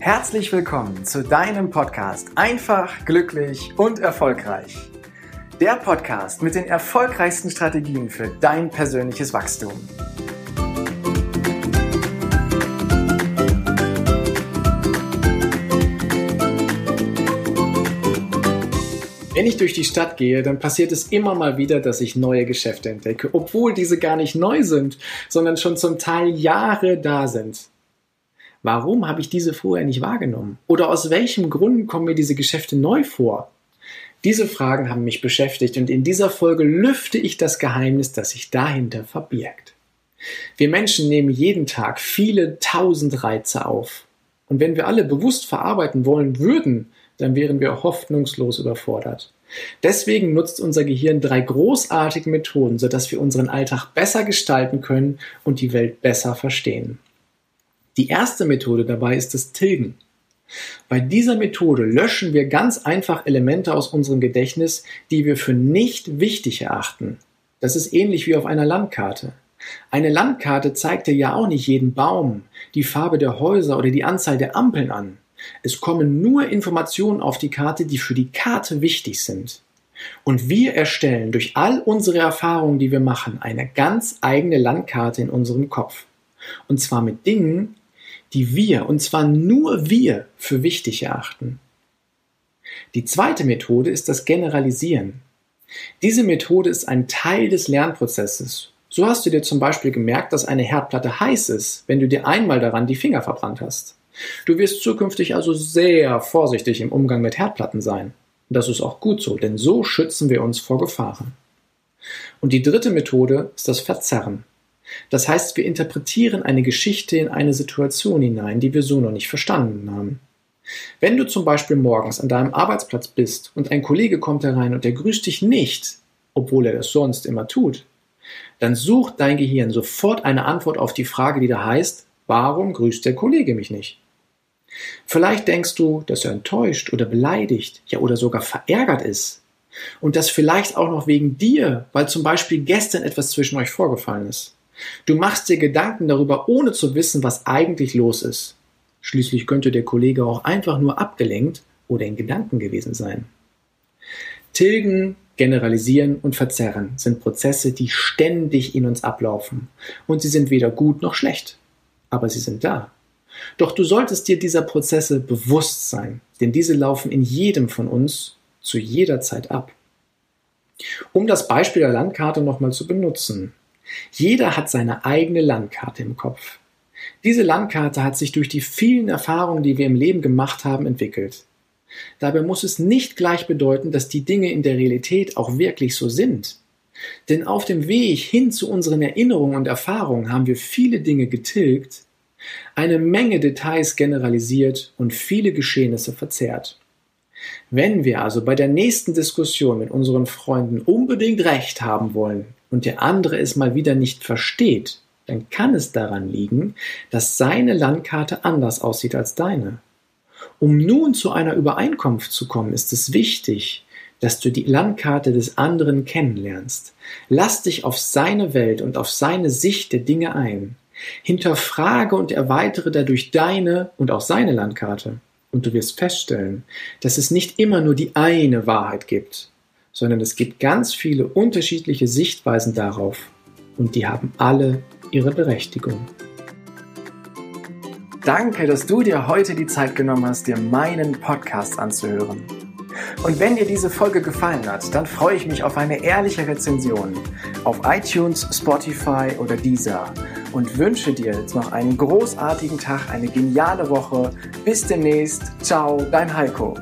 Herzlich willkommen zu deinem Podcast Einfach, glücklich und erfolgreich. Der Podcast mit den erfolgreichsten Strategien für dein persönliches Wachstum. Wenn ich durch die Stadt gehe, dann passiert es immer mal wieder, dass ich neue Geschäfte entdecke, obwohl diese gar nicht neu sind, sondern schon zum Teil Jahre da sind. Warum habe ich diese vorher nicht wahrgenommen? Oder aus welchem Grund kommen mir diese Geschäfte neu vor? Diese Fragen haben mich beschäftigt und in dieser Folge lüfte ich das Geheimnis, das sich dahinter verbirgt. Wir Menschen nehmen jeden Tag viele tausend Reize auf. Und wenn wir alle bewusst verarbeiten wollen würden, dann wären wir hoffnungslos überfordert. Deswegen nutzt unser Gehirn drei großartige Methoden, sodass wir unseren Alltag besser gestalten können und die Welt besser verstehen. Die erste Methode dabei ist das Tilgen. Bei dieser Methode löschen wir ganz einfach Elemente aus unserem Gedächtnis, die wir für nicht wichtig erachten. Das ist ähnlich wie auf einer Landkarte. Eine Landkarte zeigt dir ja auch nicht jeden Baum, die Farbe der Häuser oder die Anzahl der Ampeln an. Es kommen nur Informationen auf die Karte, die für die Karte wichtig sind. Und wir erstellen durch all unsere Erfahrungen, die wir machen, eine ganz eigene Landkarte in unserem Kopf. Und zwar mit Dingen, die wir, und zwar nur wir, für wichtig erachten. Die zweite Methode ist das Generalisieren. Diese Methode ist ein Teil des Lernprozesses. So hast du dir zum Beispiel gemerkt, dass eine Herdplatte heiß ist, wenn du dir einmal daran die Finger verbrannt hast. Du wirst zukünftig also sehr vorsichtig im Umgang mit Herdplatten sein. Das ist auch gut so, denn so schützen wir uns vor Gefahren. Und die dritte Methode ist das Verzerren. Das heißt, wir interpretieren eine Geschichte in eine Situation hinein, die wir so noch nicht verstanden haben. Wenn du zum Beispiel morgens an deinem Arbeitsplatz bist und ein Kollege kommt herein und er grüßt dich nicht, obwohl er das sonst immer tut, dann sucht dein Gehirn sofort eine Antwort auf die Frage, die da heißt, warum grüßt der Kollege mich nicht? Vielleicht denkst du, dass er enttäuscht oder beleidigt, ja oder sogar verärgert ist. Und das vielleicht auch noch wegen dir, weil zum Beispiel gestern etwas zwischen euch vorgefallen ist. Du machst dir Gedanken darüber, ohne zu wissen, was eigentlich los ist. Schließlich könnte der Kollege auch einfach nur abgelenkt oder in Gedanken gewesen sein. Tilgen, generalisieren und verzerren sind Prozesse, die ständig in uns ablaufen. Und sie sind weder gut noch schlecht. Aber sie sind da. Doch du solltest dir dieser Prozesse bewusst sein, denn diese laufen in jedem von uns zu jeder Zeit ab. Um das Beispiel der Landkarte nochmal zu benutzen. Jeder hat seine eigene Landkarte im Kopf. Diese Landkarte hat sich durch die vielen Erfahrungen, die wir im Leben gemacht haben, entwickelt. Dabei muss es nicht gleich bedeuten, dass die Dinge in der Realität auch wirklich so sind. Denn auf dem Weg hin zu unseren Erinnerungen und Erfahrungen haben wir viele Dinge getilgt, eine Menge Details generalisiert und viele Geschehnisse verzerrt. Wenn wir also bei der nächsten Diskussion mit unseren Freunden unbedingt Recht haben wollen und der andere es mal wieder nicht versteht, dann kann es daran liegen, dass seine Landkarte anders aussieht als deine. Um nun zu einer Übereinkunft zu kommen, ist es wichtig, dass du die Landkarte des anderen kennenlernst. Lass dich auf seine Welt und auf seine Sicht der Dinge ein. Hinterfrage und erweitere dadurch deine und auch seine Landkarte. Und du wirst feststellen, dass es nicht immer nur die eine Wahrheit gibt, sondern es gibt ganz viele unterschiedliche Sichtweisen darauf. Und die haben alle ihre Berechtigung. Danke, dass du dir heute die Zeit genommen hast, dir meinen Podcast anzuhören. Und wenn dir diese Folge gefallen hat, dann freue ich mich auf eine ehrliche Rezension auf iTunes, Spotify oder Deezer und wünsche dir jetzt noch einen großartigen Tag, eine geniale Woche. Bis demnächst. Ciao, dein Heiko.